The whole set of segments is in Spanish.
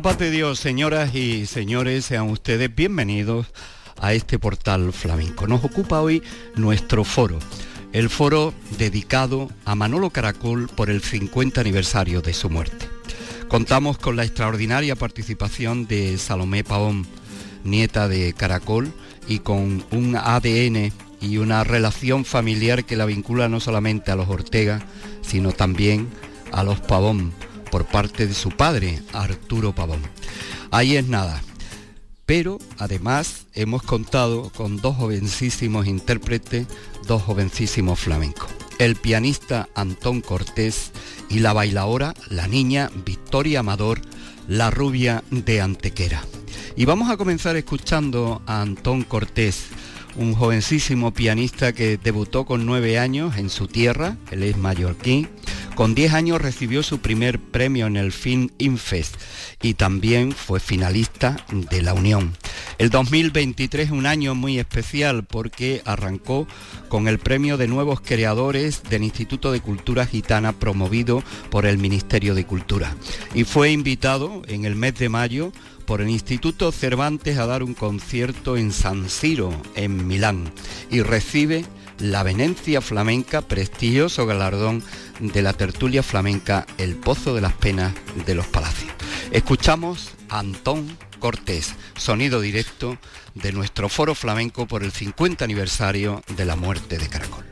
la paz de Dios, señoras y señores, sean ustedes bienvenidos a este portal flamenco. Nos ocupa hoy nuestro foro, el foro dedicado a Manolo Caracol por el 50 aniversario de su muerte. Contamos con la extraordinaria participación de Salomé Paón, nieta de Caracol, y con un ADN y una relación familiar que la vincula no solamente a los Ortega, sino también a los Pavón por parte de su padre, Arturo Pavón. Ahí es nada. Pero además hemos contado con dos jovencísimos intérpretes, dos jovencísimos flamencos. El pianista Antón Cortés y la bailadora, la niña Victoria Amador, la rubia de Antequera. Y vamos a comenzar escuchando a Antón Cortés, un jovencísimo pianista que debutó con nueve años en su tierra, él es mallorquín, con 10 años recibió su primer premio en el Film Infest y también fue finalista de la Unión. El 2023 es un año muy especial porque arrancó con el premio de nuevos creadores del Instituto de Cultura Gitana promovido por el Ministerio de Cultura y fue invitado en el mes de mayo por el Instituto Cervantes a dar un concierto en San Siro, en Milán, y recibe la Venencia Flamenca, prestigioso galardón de la tertulia flamenca El Pozo de las Penas de los Palacios. Escuchamos a Antón Cortés, sonido directo de nuestro foro flamenco por el 50 aniversario de la muerte de Caracol.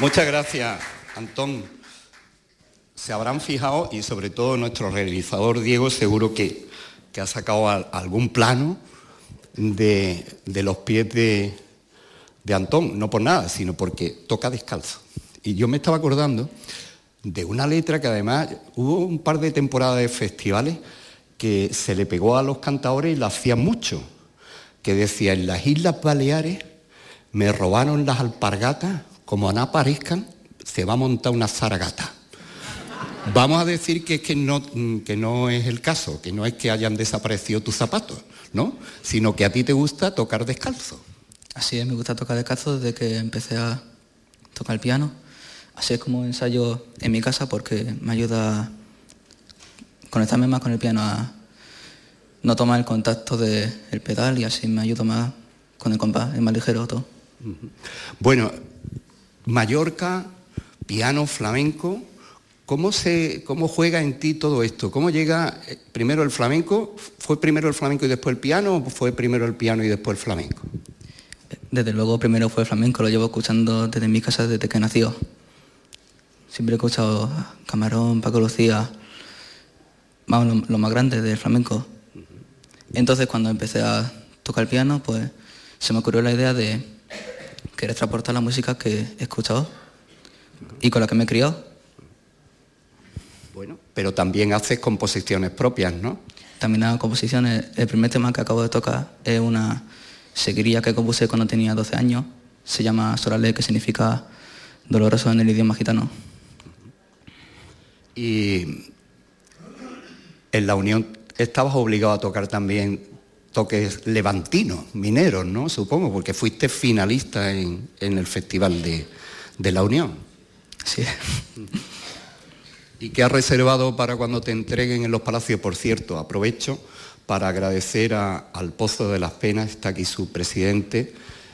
Muchas gracias, Antón. Se habrán fijado, y sobre todo nuestro realizador Diego, seguro que, ha sacado algún plano de, los pies de, de Antón, no por nada, sino porque toca descalzo. Y yo me estaba acordando de una letra que además hubo un par de temporadas de festivales que se le pegó a los cantadores y la hacían mucho, que decía, en las Islas Baleares me robaron las alpargatas, como no aparezcan, se va a montar una zaragata. Vamos a decir que, es que, no, que no es el caso, que no es que hayan desaparecido tus zapatos, ¿no? Sino que a ti te gusta tocar descalzo. Así es, me gusta tocar descalzo desde que empecé a tocar el piano. Así es como ensayo en mi casa porque me ayuda a conectarme más con el piano, a no tomar el contacto del pedal y así me ayuda más con el compás, es más ligero todo. Bueno, Mallorca, piano, flamenco, ¿cómo, se, ¿cómo juega en ti todo esto? ¿Cómo llega eh, primero el flamenco? ¿Fue primero el flamenco y después el piano o fue primero el piano y después el flamenco? Desde luego primero fue el flamenco, lo llevo escuchando desde mi casa desde que nació. Siempre he escuchado Camarón, Paco Lucía, vamos, lo, más grande del flamenco. Entonces cuando empecé a tocar el piano, pues se me ocurrió la idea de querer transportar la música que he escuchado y con la que me he criado. Bueno, pero también haces composiciones propias, ¿no? También hago composiciones. El primer tema que acabo de tocar es una seguiría que compuse cuando tenía 12 años. Se llama Sorale, que significa doloroso en el idioma gitano. Y en la Unión estabas obligado a tocar también toques levantinos, mineros, ¿no? Supongo, porque fuiste finalista en, el Festival de, la Unión. Sí. ¿Y qué has reservado para cuando te entreguen en los palacios? Por cierto, aprovecho para agradecer al Pozo de las Penas, está aquí su presidente,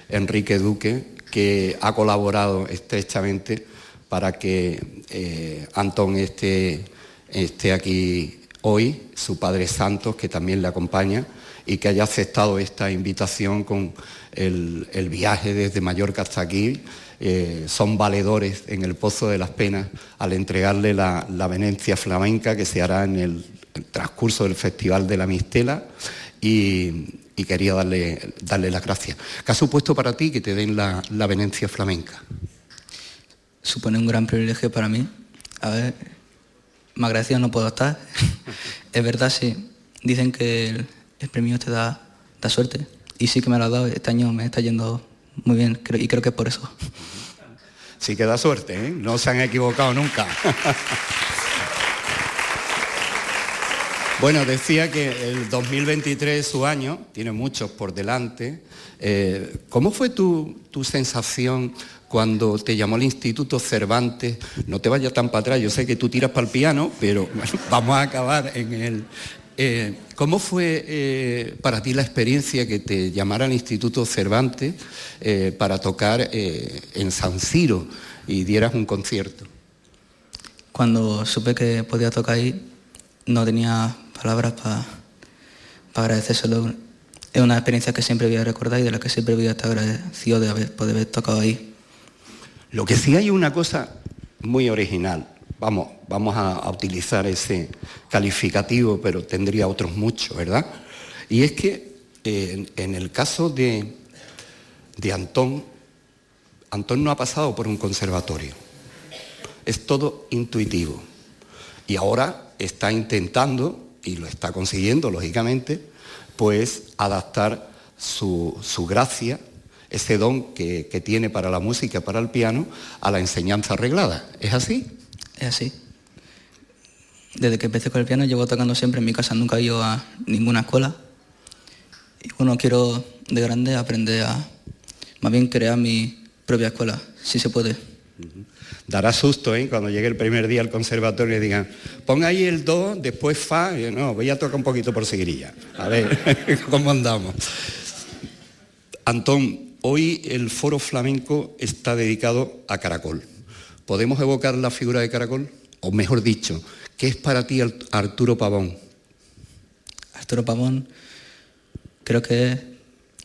Enrique Duque, que ha colaborado estrechamente para que eh, Antón esté, esté aquí hoy, su Padre Santos, que también le acompaña, y que haya aceptado esta invitación con el, viaje desde Mallorca hasta aquí. Eh, son valedores en el Pozo de las Penas al entregarle la, la venencia flamenca que se hará en el, transcurso del Festival de la Mistela y, quería darle, darle las gracias. ¿Qué ha supuesto para ti que te den la, la venencia flamenca? Supone un gran privilegio para mí. A ver, más gracias no puedo estar. es verdad, sí. Dicen que el premio te da, da, suerte. Y sí que me lo ha dado. Este año me está yendo muy bien y creo que es por eso. Sí que da suerte, ¿eh? No se han equivocado nunca. Bueno, decía que el 2023 es su año, tiene muchos por delante. Eh, ¿Cómo fue tu, tu, sensación cuando te llamó el Instituto Cervantes? No te vayas tan para atrás, yo sé que tú tiras para el piano, pero vamos a acabar en el, eh, ¿Cómo fue eh, para ti la experiencia que te llamara el Instituto Cervantes eh, para tocar en San Ciro y dieras un concierto? Cuando supe que podía tocar ahí, no tenía palabras para agradecérselo. Es una experiencia que siempre voy a recordar y de la que siempre voy a estar agradecido de haber, poder haber tocado ahí. Lo que sí hay una cosa muy original Vamos, vamos a, utilizar ese calificativo, pero tendría otros muchos, ¿verdad? Y es que eh, en, el caso de, Antón, Antón no ha pasado por un conservatorio. Es todo intuitivo. Y ahora está intentando, y lo está consiguiendo, lógicamente, pues adaptar su, gracia, ese don que, que, tiene para la música, para el piano, a la enseñanza arreglada. ¿Es así? Es así. Desde que empecé con el piano llevo tocando siempre en mi casa, nunca he ido a ninguna escuela. Y bueno, quiero de grande aprender a más bien crear mi propia escuela, si se puede. Dará susto ¿eh? cuando llegue el primer día al conservatorio y digan, ponga ahí el do, después fa, y no, voy a tocar un poquito por seguirilla. A ver, ¿cómo andamos? Antón, hoy el foro flamenco está dedicado a Caracol. ¿Podemos evocar la figura de Caracol? O mejor dicho, ¿qué es para ti Arturo Pavón? Arturo Pavón creo que es,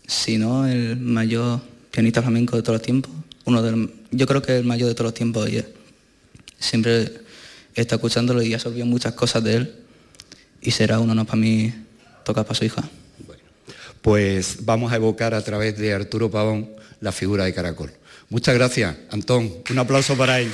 si no el mayor pianista flamenco de todos los tiempos, uno de yo creo que es el mayor de todos los tiempos y siempre está escuchándolo y absorbió muchas cosas de él y será un honor para mí tocar para su hija. pues vamos a evocar a través de Arturo Pavón la figura de Caracol. Muchas gracias, Antón. Un aplauso para él.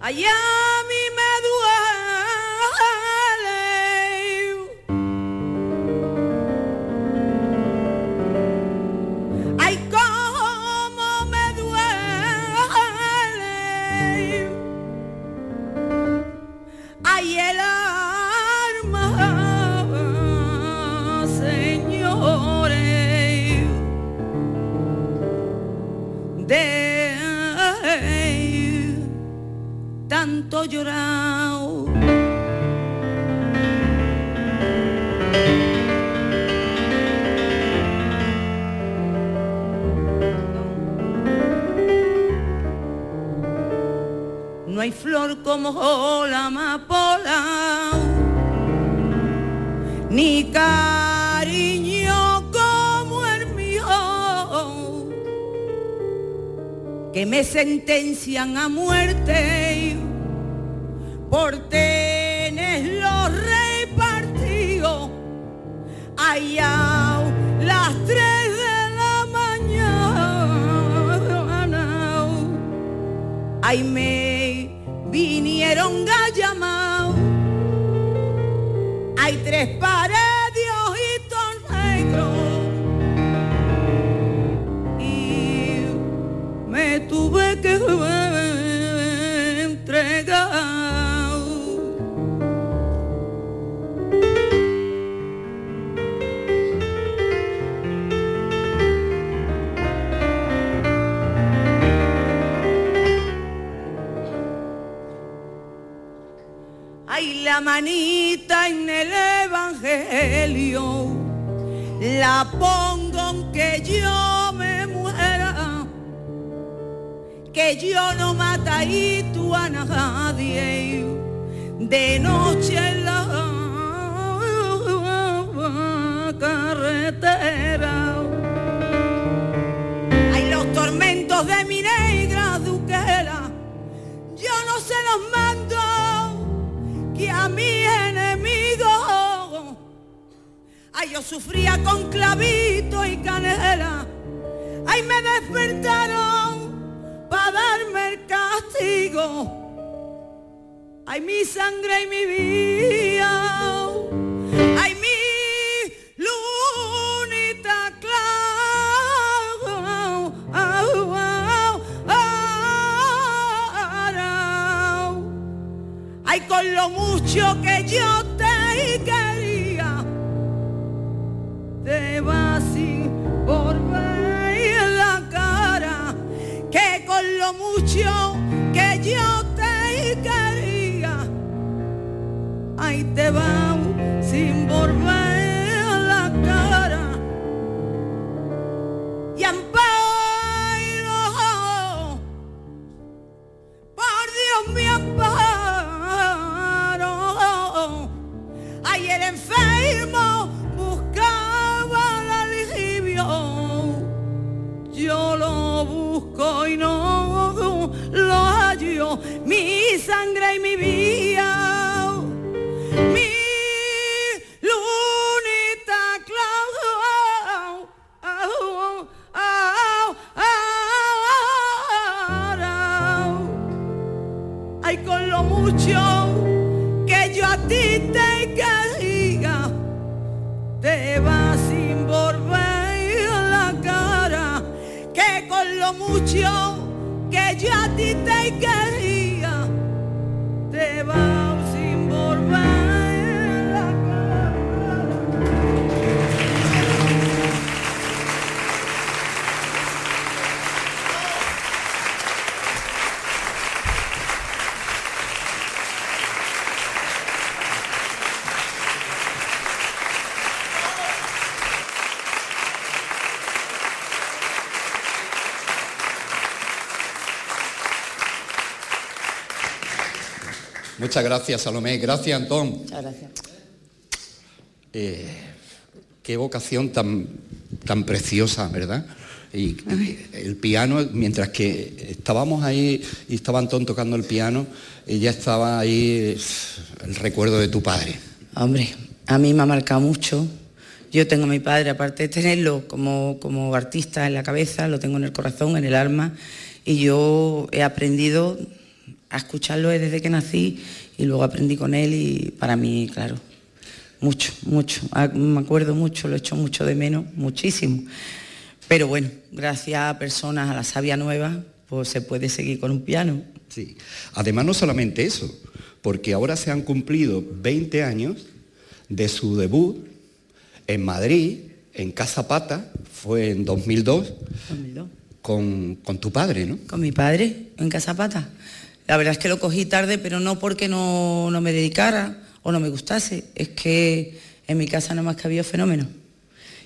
ஐயா como la amapola, ni cariño como el mío, que me sentencian a muerte manita en el Evangelio, la pongo aunque yo me muera, que yo no tú a nadie, de noche en la carretera. Hay los tormentos de mi negra duquela, yo no se los mando y a mi enemigo. Ay, yo sufría con clavito y canela. Ay, me despertaron para darme el castigo. Ay, mi sangre y mi vida. Con lo mucho que yo te quería, te vas sin por ver la cara, que con lo mucho que yo te quería, ay, te vas sin volver la cara. Y amparo, el enfermo buscaba el alivio. Yo lo busco y no lo hallo, mi sangre y mi vida. Muchas gracias, Salomé. Gracias, Antón. Muchas gracias. Eh, qué vocación tan, tan preciosa, ¿verdad? Y, y el piano, mientras que estábamos ahí y estaba Antón tocando el piano, ella estaba ahí el recuerdo de tu padre. Hombre, a mí me ha marcado mucho. Yo tengo a mi padre, aparte de tenerlo como, como artista en la cabeza, lo tengo en el corazón, en el alma, y yo he aprendido a escucharlo desde que nací y luego aprendí con él y para mí, claro, mucho, mucho. Ah, Me acuerdo mucho, lo echo mucho de menos, muchísimo. Pero bueno, gracias a personas, a la savia nueva, pues se puede seguir con un piano. Sí. Además, no solamente eso, porque ahora se han cumplido 20 años de su debut en Madrid, en Casa Pata, fue en 2002, 2002. con, con tu padre, ¿no? Con mi padre, en Casa Pata. La verdad es que lo cogí tarde, pero no porque no, no me dedicara o no me gustase. Es que en mi casa nada más que había fenómenos.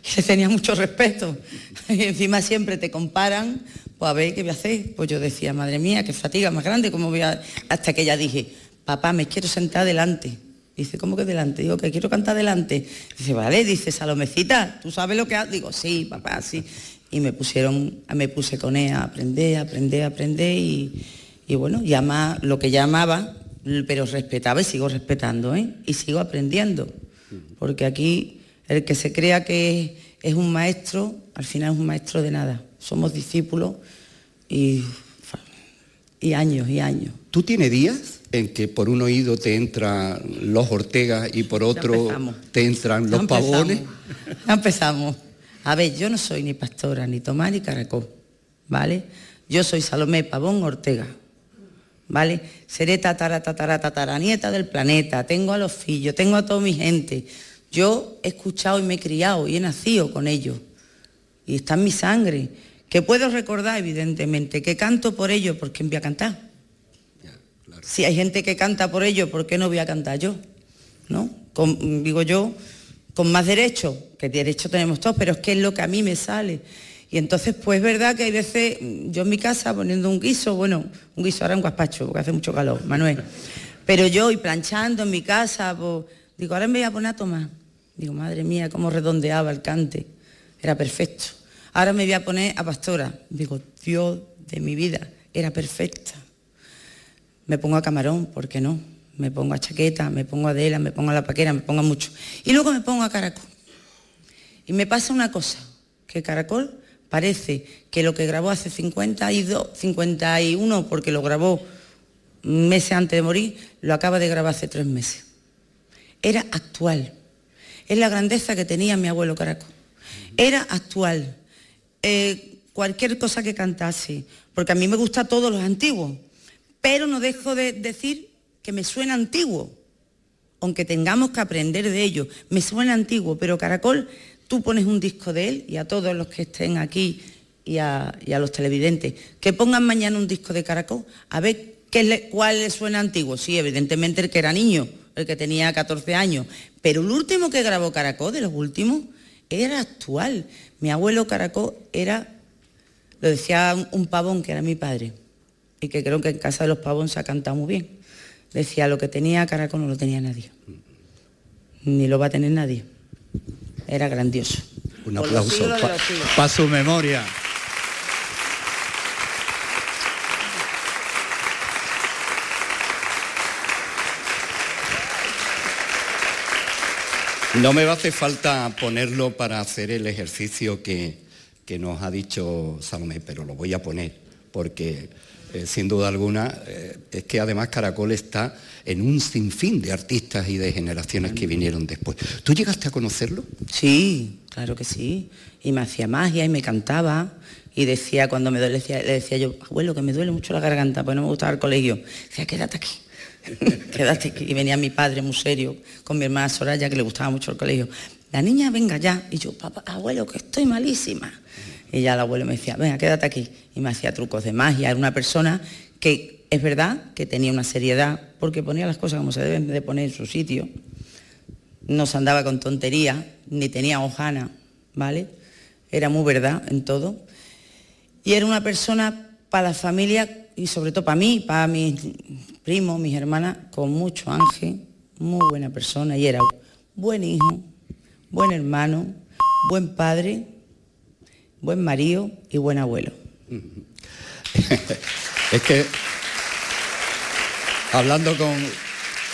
Y se tenía mucho respeto. Y encima siempre te comparan, pues a ver qué voy a hacer. Pues yo decía, madre mía, qué fatiga más grande, ¿cómo voy a...? Hasta que ya dije, papá, me quiero sentar delante. Dice, ¿cómo que delante? Digo, que quiero cantar delante. Dice, vale, dice, Salomecita, ¿tú sabes lo que haces? Digo, sí, papá, sí. Y me pusieron, me puse con él a aprender, a aprender, aprender y, y bueno, llama lo que llamaba, pero respetaba y sigo respetando, ¿eh? Y sigo aprendiendo. Porque aquí el que se crea que es un maestro, al final es un maestro de nada. Somos discípulos y, y años y años. ¿Tú tienes días en que por un oído te entran los Ortega y por otro te entran los pavones? Ya empezamos. A ver, yo no soy ni pastora, ni Tomás, ni Caracol, ¿vale? Yo soy Salomé Pavón Ortega, ¿vale? Seré tatara, tatara, tatara, nieta del planeta, tengo a los fillos, tengo a toda mi gente. Yo he escuchado y me he criado y he nacido con ellos. Y está en mi sangre. Que puedo recordar, evidentemente, que canto por ellos, ¿por voy a cantar? Si hay gente que canta por ellos, ¿por qué no voy a cantar yo? ¿No? Con- digo yo, con más derecho, que derecho tenemos todos, pero es que es lo que a mí me sale. Y entonces, pues es verdad que hay veces, yo en mi casa poniendo un guiso, bueno, un guiso ahora en guaspacho, porque hace mucho calor, Manuel. Pero yo y planchando en mi casa, pues, digo, ahora me voy a poner a tomar. Digo, madre mía, cómo redondeaba el cante. Era perfecto. Ahora me voy a poner a pastora. Digo, Dios de mi vida, era perfecta. Me pongo a camarón, ¿por qué no? Me pongo a chaqueta, me pongo a Adela, me pongo a la paquera, me pongo a mucho. Y luego me pongo a caracol. Y me pasa una cosa, que Caracol parece que lo que grabó hace 52, 51, porque lo grabó meses antes de morir, lo acaba de grabar hace tres meses. Era actual. Es la grandeza que tenía mi abuelo Caracol. Era actual. Eh, cualquier cosa que cantase, porque a mí me gusta todos los antiguos, pero no dejo de decir que me suena antiguo aunque tengamos que aprender de ello. Me suena antiguo, pero Caracol, tú pones un disco de él y a todos los que estén aquí y a, los televidentes, que pongan mañana un disco de Caracol, a ver qué le- cuál le suena antiguo. Sí, evidentemente el que era niño, el que tenía 14 años, pero el último que grabó Caracol, de los últimos, era actual. Mi abuelo Caracol era, lo decía un, un pavón que era mi padre, y que creo que en casa de los pavón se ha cantado muy bien. Decía, lo que tenía Caracol no lo tenía nadie ni lo va a tener nadie era grandioso. Un aplauso para su memoria. No me va a hacer falta ponerlo para hacer el ejercicio que, que nos ha dicho Salomé, pero lo voy a poner porque eh, sin duda alguna eh, es que además Caracol está en un sinfín de artistas y de generaciones que vinieron después. ¿Tú llegaste a conocerlo? Sí, claro que sí. Y me hacía magia y me cantaba. Y decía, cuando me duele, le decía yo, abuelo, que me duele mucho la garganta, pues no me gustaba el colegio. Decía, quédate aquí. quédate aquí. Y venía mi padre muy serio con mi hermana Soraya, que le gustaba mucho el colegio. La niña, venga ya. Y yo, papá, abuelo, que estoy malísima. Y ya el abuelo me decía, venga, quédate aquí. Y me hacía trucos de magia. Era una persona que es verdad que tenía una seriedad, porque ponía las cosas como se deben de poner en su sitio. No se andaba con tontería, ni tenía hojana, ¿vale? Era muy verdad en todo. Y era una persona para la familia y sobre todo para mí, para mis primos, mis hermanas, con mucho ángel, muy buena persona y era buen hijo, buen hermano, buen padre buen marido y buen abuelo. es que hablando con,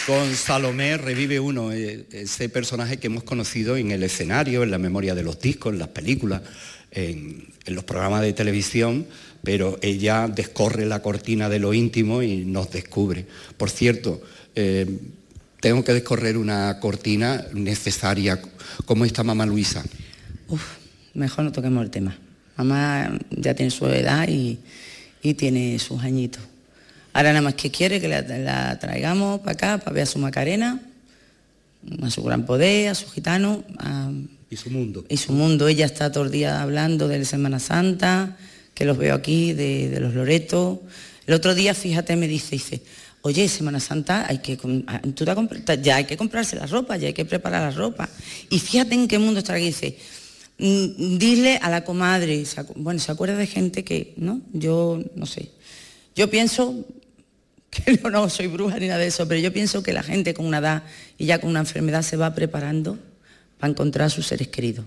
con Salomé revive uno eh, ese personaje que hemos conocido en el escenario, en la memoria de los discos, en las películas, en, los programas de televisión, pero ella descorre la cortina de lo íntimo y nos descubre. Por cierto, eh, tengo que descorrer una cortina necesaria. ¿Cómo está mamá Luisa? Mejor no toquemos el tema. Mamá ya tiene su edad y, tiene sus añitos. Ahora nada más que quiere que la, traigamos para acá, para ver a su Macarena, a su gran poder, a su gitano. y su mundo. Y su mundo. Ella está todo el día hablando de la Semana Santa, que los veo aquí, de, los Loretos. El otro día, fíjate, me dice, dice, oye, Semana Santa, hay que, ya hay que comprarse la ropa, ya hay que preparar la ropa. Y fíjate en qué mundo está aquí, dice, dile a la comadre, bueno, se acuerda de gente que, ¿no? Yo no sé. Yo pienso que no, soy bruja ni nada de eso, pero yo pienso que la gente con una edad y ya con una enfermedad se va preparando para encontrar a sus seres queridos.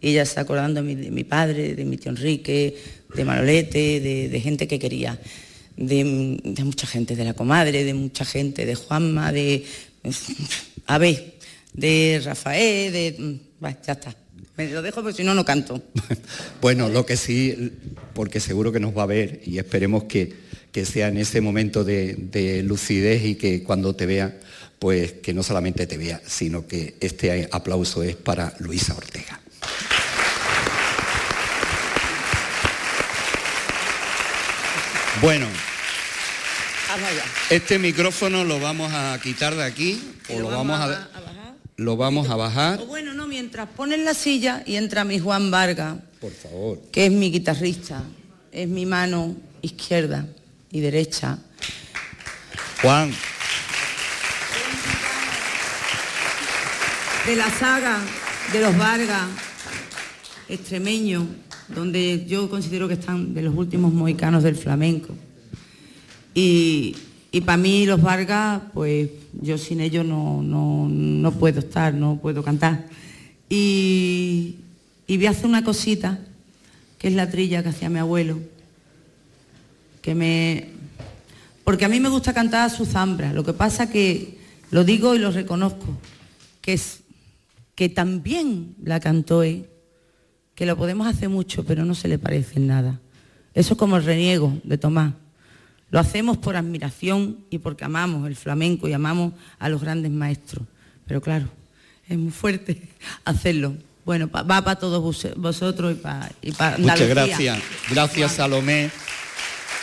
Y ella está acordando de mi, padre, de mi tío Enrique, de Manolete, de, gente que quería, de, mucha gente, de la comadre, de mucha gente, de Juanma, de Abe, de Rafael, de... Bueno, ya está. Me lo dejo porque si no, no canto. bueno, lo que sí, porque seguro que nos va a ver y esperemos que, sea en ese momento de, lucidez y que cuando te vea, pues que no solamente te vea, sino que este aplauso es para Luisa Ortega. Bueno, este micrófono lo vamos a quitar de aquí o lo, vamos, a lo vamos a bajar. bueno, no, mientras ponen la silla y entra mi Juan Vargas. Por favor. Que es mi guitarrista, es mi mano izquierda y derecha. Juan. De la saga de los Vargas, extremeño, donde yo considero que están de los últimos mohicanos del flamenco. Y, y para mí los Vargas, pues yo sin ellos no, puedo estar, no puedo cantar. Y, y voy a hacer una cosita, que es la trilla que hacía mi abuelo, que me... Porque a mí me gusta cantar a su zambra, lo que pasa que lo digo y lo reconozco, que es que también la cantó él, que lo podemos hacer mucho, pero no se le parece en nada. Eso es como el reniego de Tomás. Lo hacemos por admiración y porque amamos el flamenco y amamos a los grandes maestros. Pero claro, es muy fuerte hacerlo. Bueno, va para todos vosotros y para, Muchas gracias. Gracias, Salomé.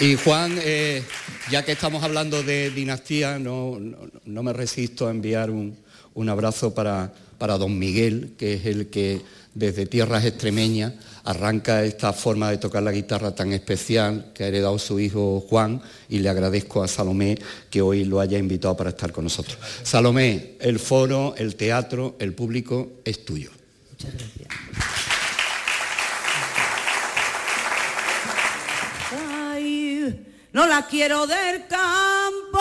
Y Juan, eh, ya que estamos hablando de dinastía, no, me resisto a enviar un, abrazo para, para don Miguel, que es el que desde tierras extremeñas arranca esta forma de tocar la guitarra tan especial que ha heredado su hijo Juan y le agradezco a Salomé que hoy lo haya invitado para estar con nosotros. Salomé, el foro, el teatro, el público es tuyo. Muchas gracias. no la quiero del campo.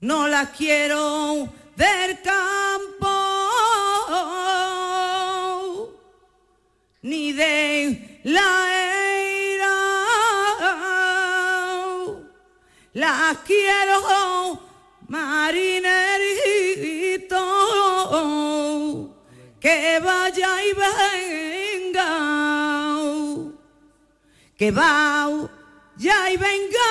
No la quiero del campo. ni de la era. Las quiero marinerito, que vaya y venga, que vaya y venga,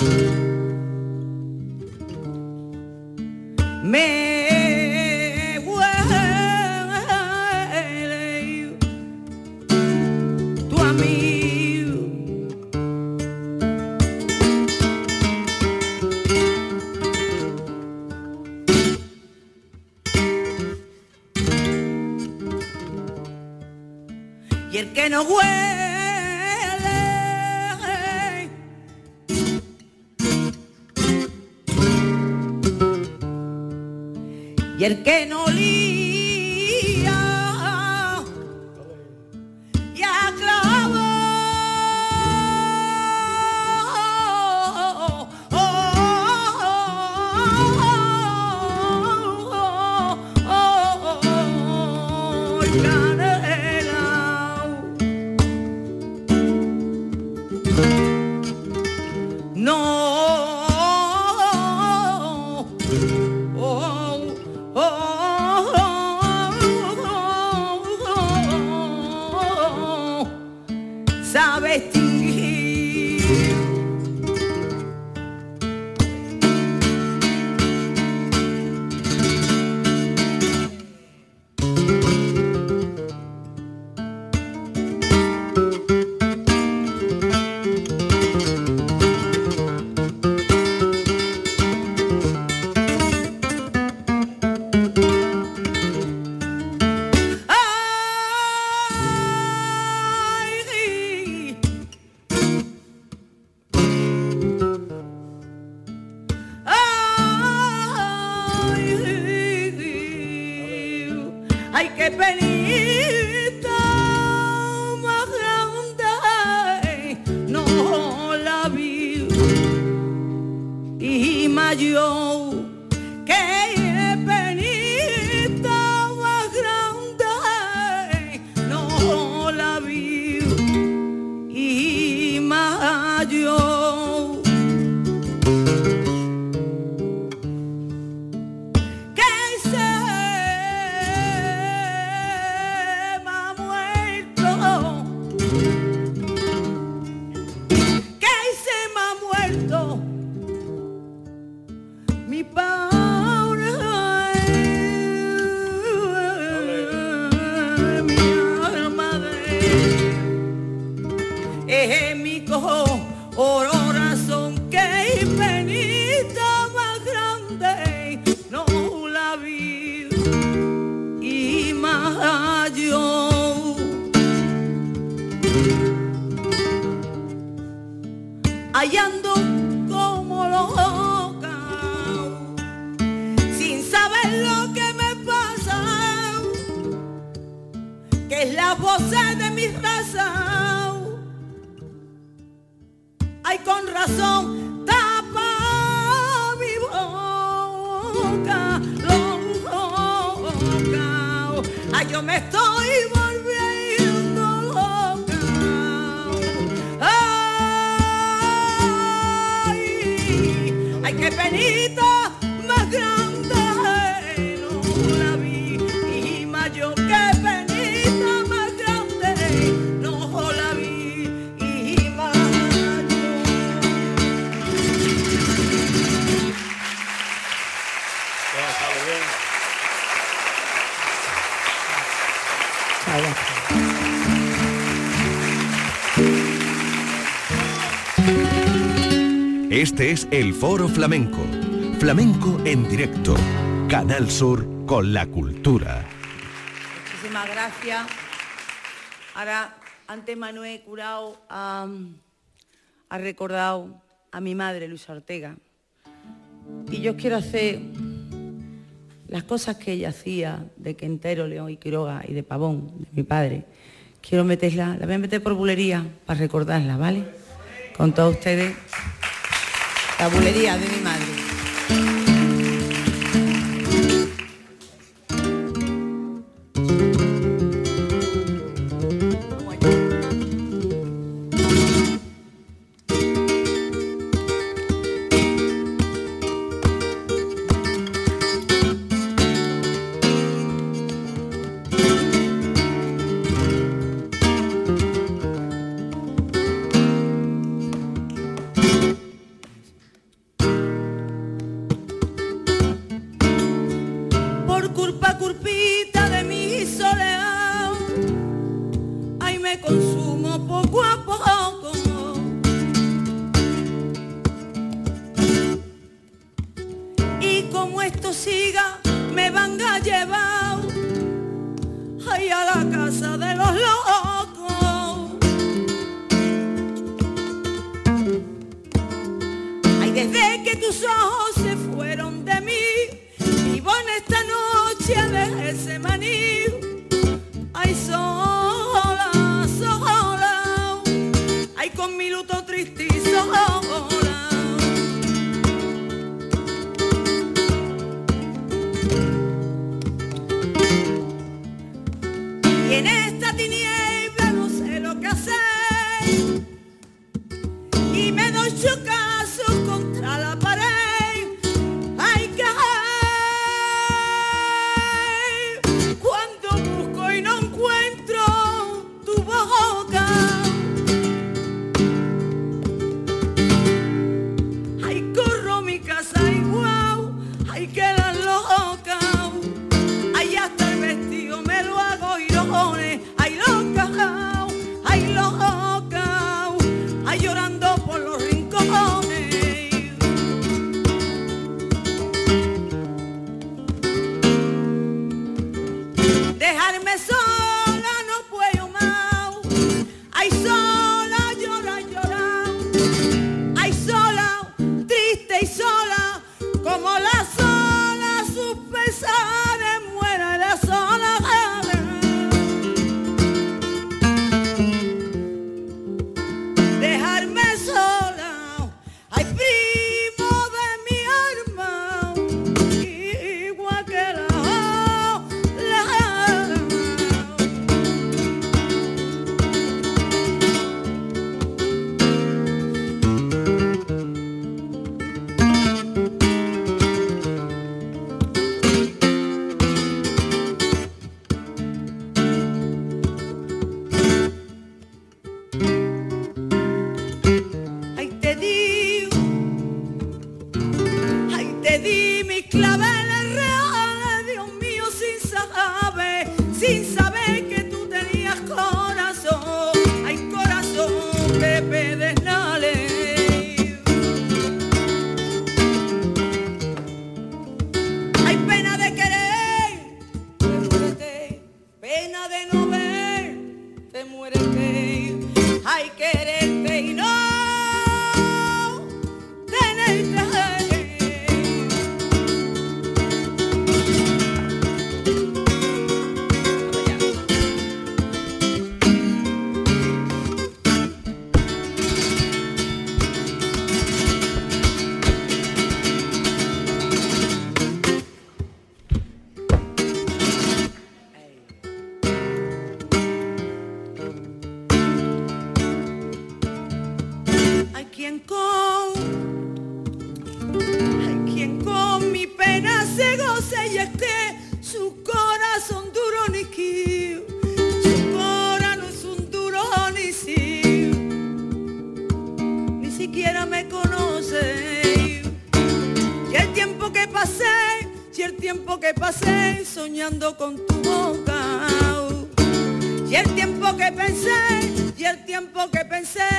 Me y el que ay, qué penita Este es el Foro Flamenco. Flamenco en directo. Canal Sur con la cultura. Muchísimas gracias. Ahora, antes Manuel Curao ha, ha recordado a mi madre, Luisa Ortega. Y yo quiero hacer las cosas que ella hacía de Quintero, León y Quiroga y de Pavón, de mi padre. Quiero meterla, la voy a meter por bulería para recordarla, ¿vale? Con todos ustedes. La bulería de mi madre. Consumo poco a poco. Y como esto siga, me van a llevar ay, a la casa de los locos. Ay, desde que tus ojos se fueron de mí, vivo en esta noche de ese maní. Que pasé soñando con tu boca. Y el tiempo que pensé, y el tiempo que pensé,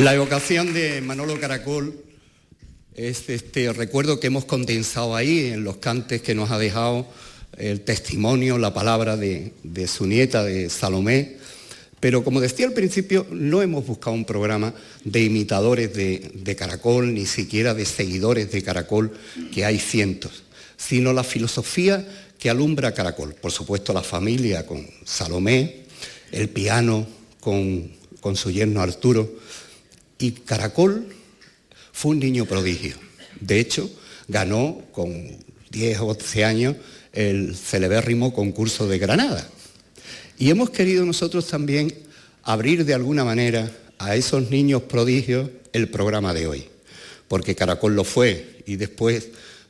La evocación de Manolo Caracol es este recuerdo que hemos condensado ahí en los cantes que nos ha dejado el testimonio, la palabra de, su nieta, de Salomé. Pero como decía al principio, no hemos buscado un programa de imitadores de, Caracol, ni siquiera de seguidores de Caracol, que hay cientos, sino la filosofía que alumbra Caracol. Por supuesto, la familia con Salomé, el piano con su yerno Arturo, y Caracol fue un niño prodigio. De hecho, ganó con 10 o 11 años el celebérrimo concurso de Granada. Y hemos querido nosotros también abrir de alguna manera a esos niños prodigios el programa de hoy. Porque Caracol lo fue y después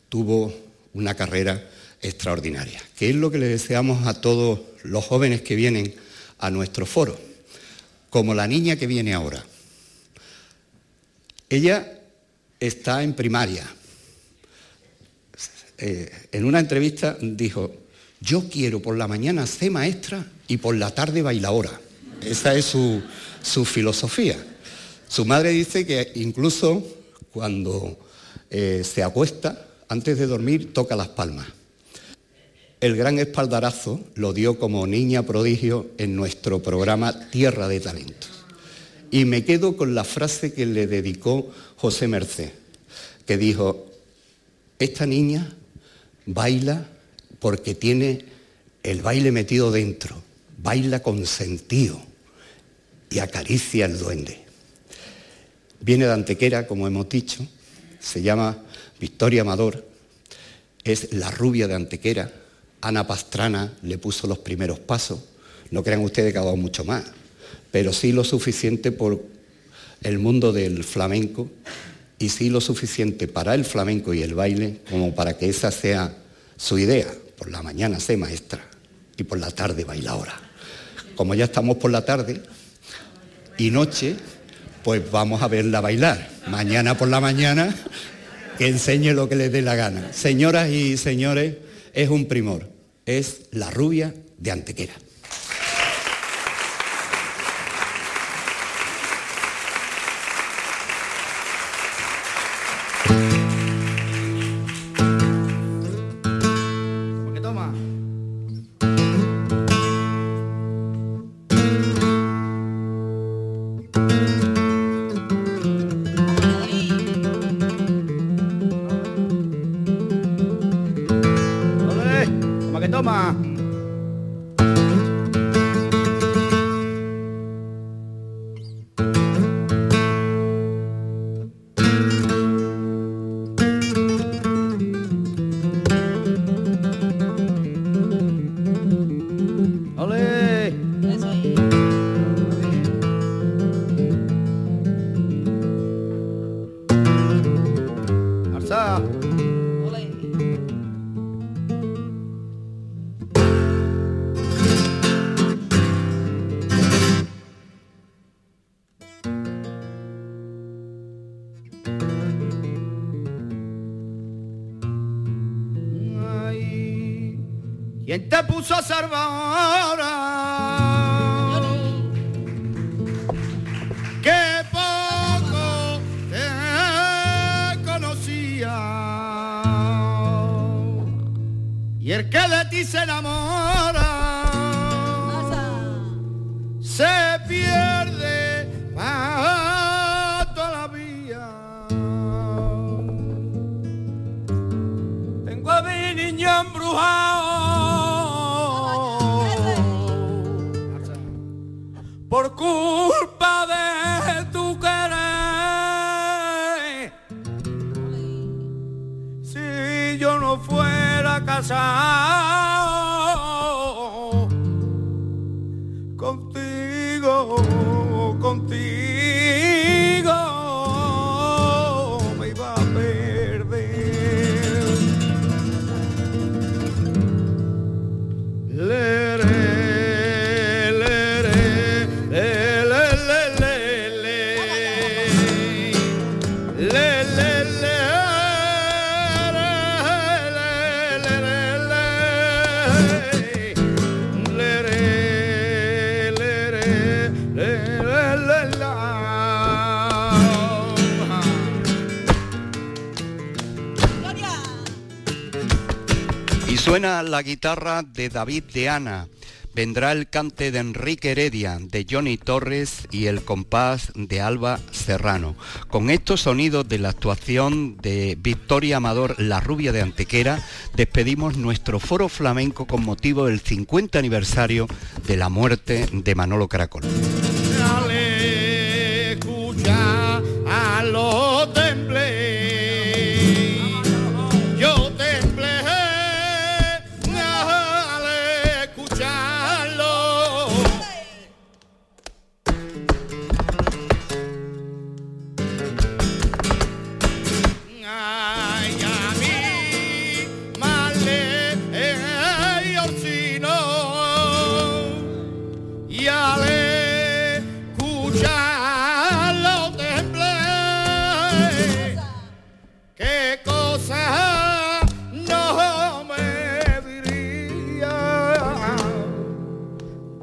tuvo una carrera extraordinaria. Que es lo que le deseamos a todos los jóvenes que vienen a nuestro foro. Como la niña que viene ahora. Ella está en primaria. Eh, en una entrevista dijo, yo quiero por la mañana ser maestra y por la tarde bailadora. Esa es su, su filosofía. Su madre dice que incluso cuando eh, se acuesta, antes de dormir, toca las palmas. El gran espaldarazo lo dio como niña prodigio en nuestro programa Tierra de Talentos. Y me quedo con la frase que le dedicó José Merced, que dijo, esta niña baila porque tiene el baile metido dentro, baila con sentido y acaricia el duende. Viene de Antequera, como hemos dicho, se llama Victoria Amador, es la rubia de Antequera, Ana Pastrana le puso los primeros pasos, no crean ustedes que ha dado mucho más, pero sí lo suficiente por el mundo del flamenco y sí lo suficiente para el flamenco y el baile como para que esa sea su idea. Por la mañana sé maestra y por la tarde bailadora. Como ya estamos por la tarde y noche, pues vamos a verla bailar. Mañana por la mañana que enseñe lo que les dé la gana. Señoras y señores, es un primor. Es la rubia de Antequera. Te contigo, contigo. Suena la guitarra de David de Ana. Vendrá el cante de Enrique Heredia, de Johnny Torres y el compás de Alba Serrano. Con estos sonidos de la actuación de Victoria Amador, la rubia de Antequera, despedimos nuestro foro flamenco con motivo del 50 aniversario de la muerte de Manolo Caracol.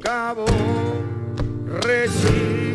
cabo reside.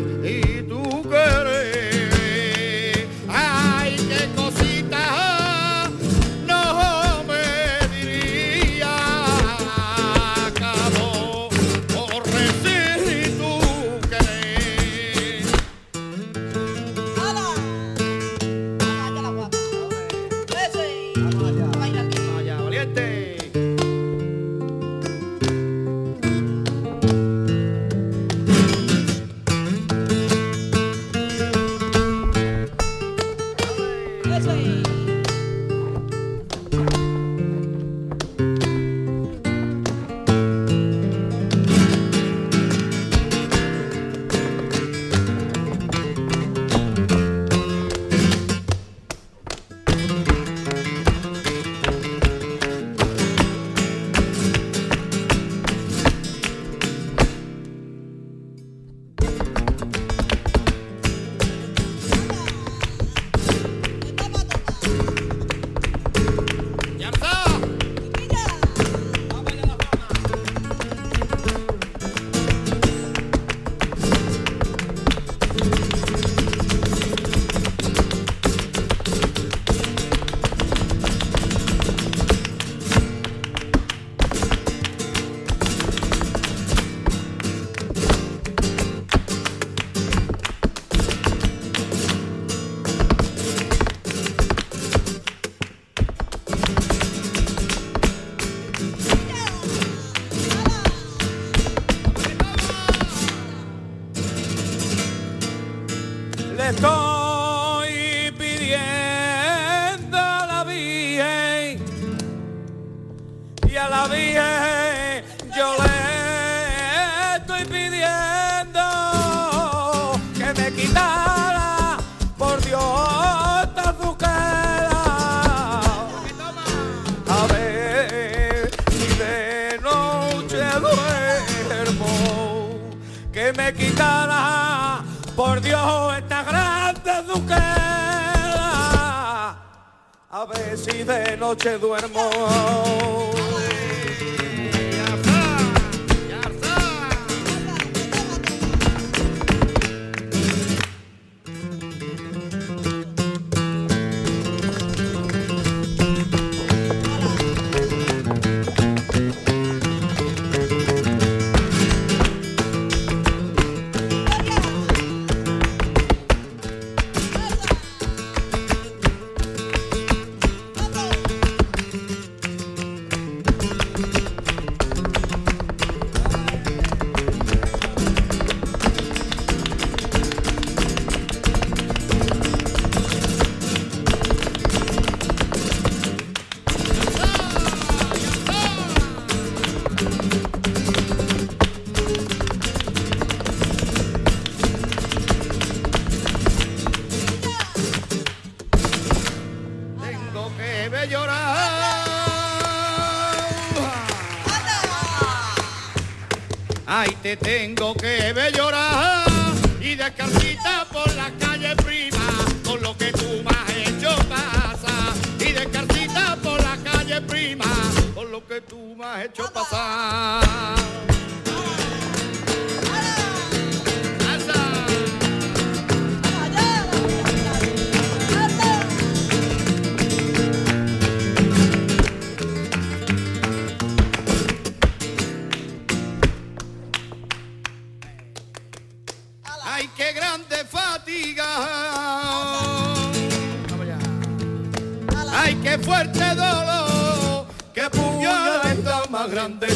Estoy pidiendo a la Virgen y a la Virgen yo le estoy pidiendo que me quitara por Dios esta. A ver si de noche duermo, que me quitara Ver si de noche duermo. Ay, te tengo que ver llorar y descalcita por la calle prima con lo que tú me has hecho pasar. Y descalcita por la calle prima con lo que tú me has hecho pasar.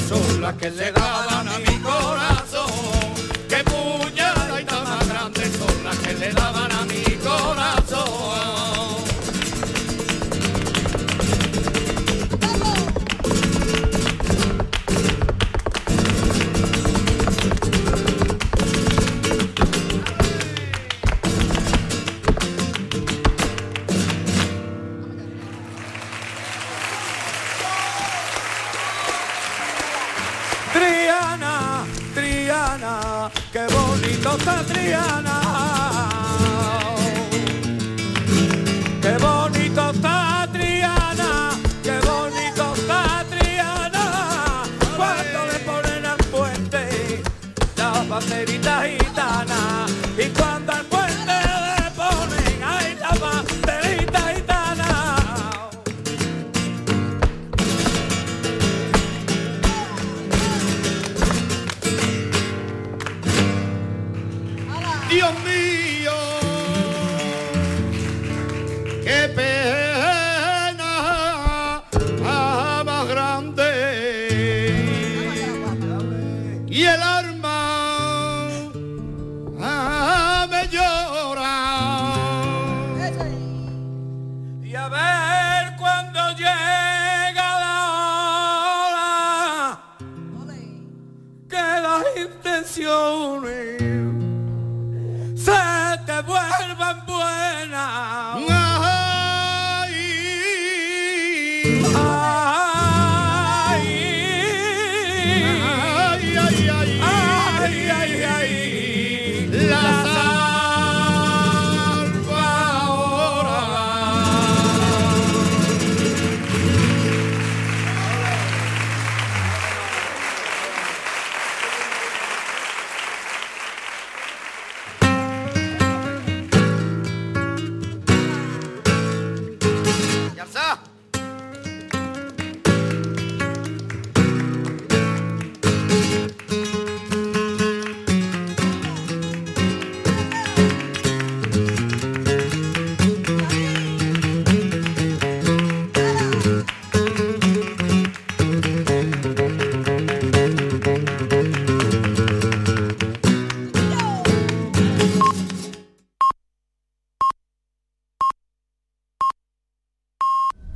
Son las que le daban a mi corazón! ¡Qué puñaladas más grandes son las que le daban a mi corazón!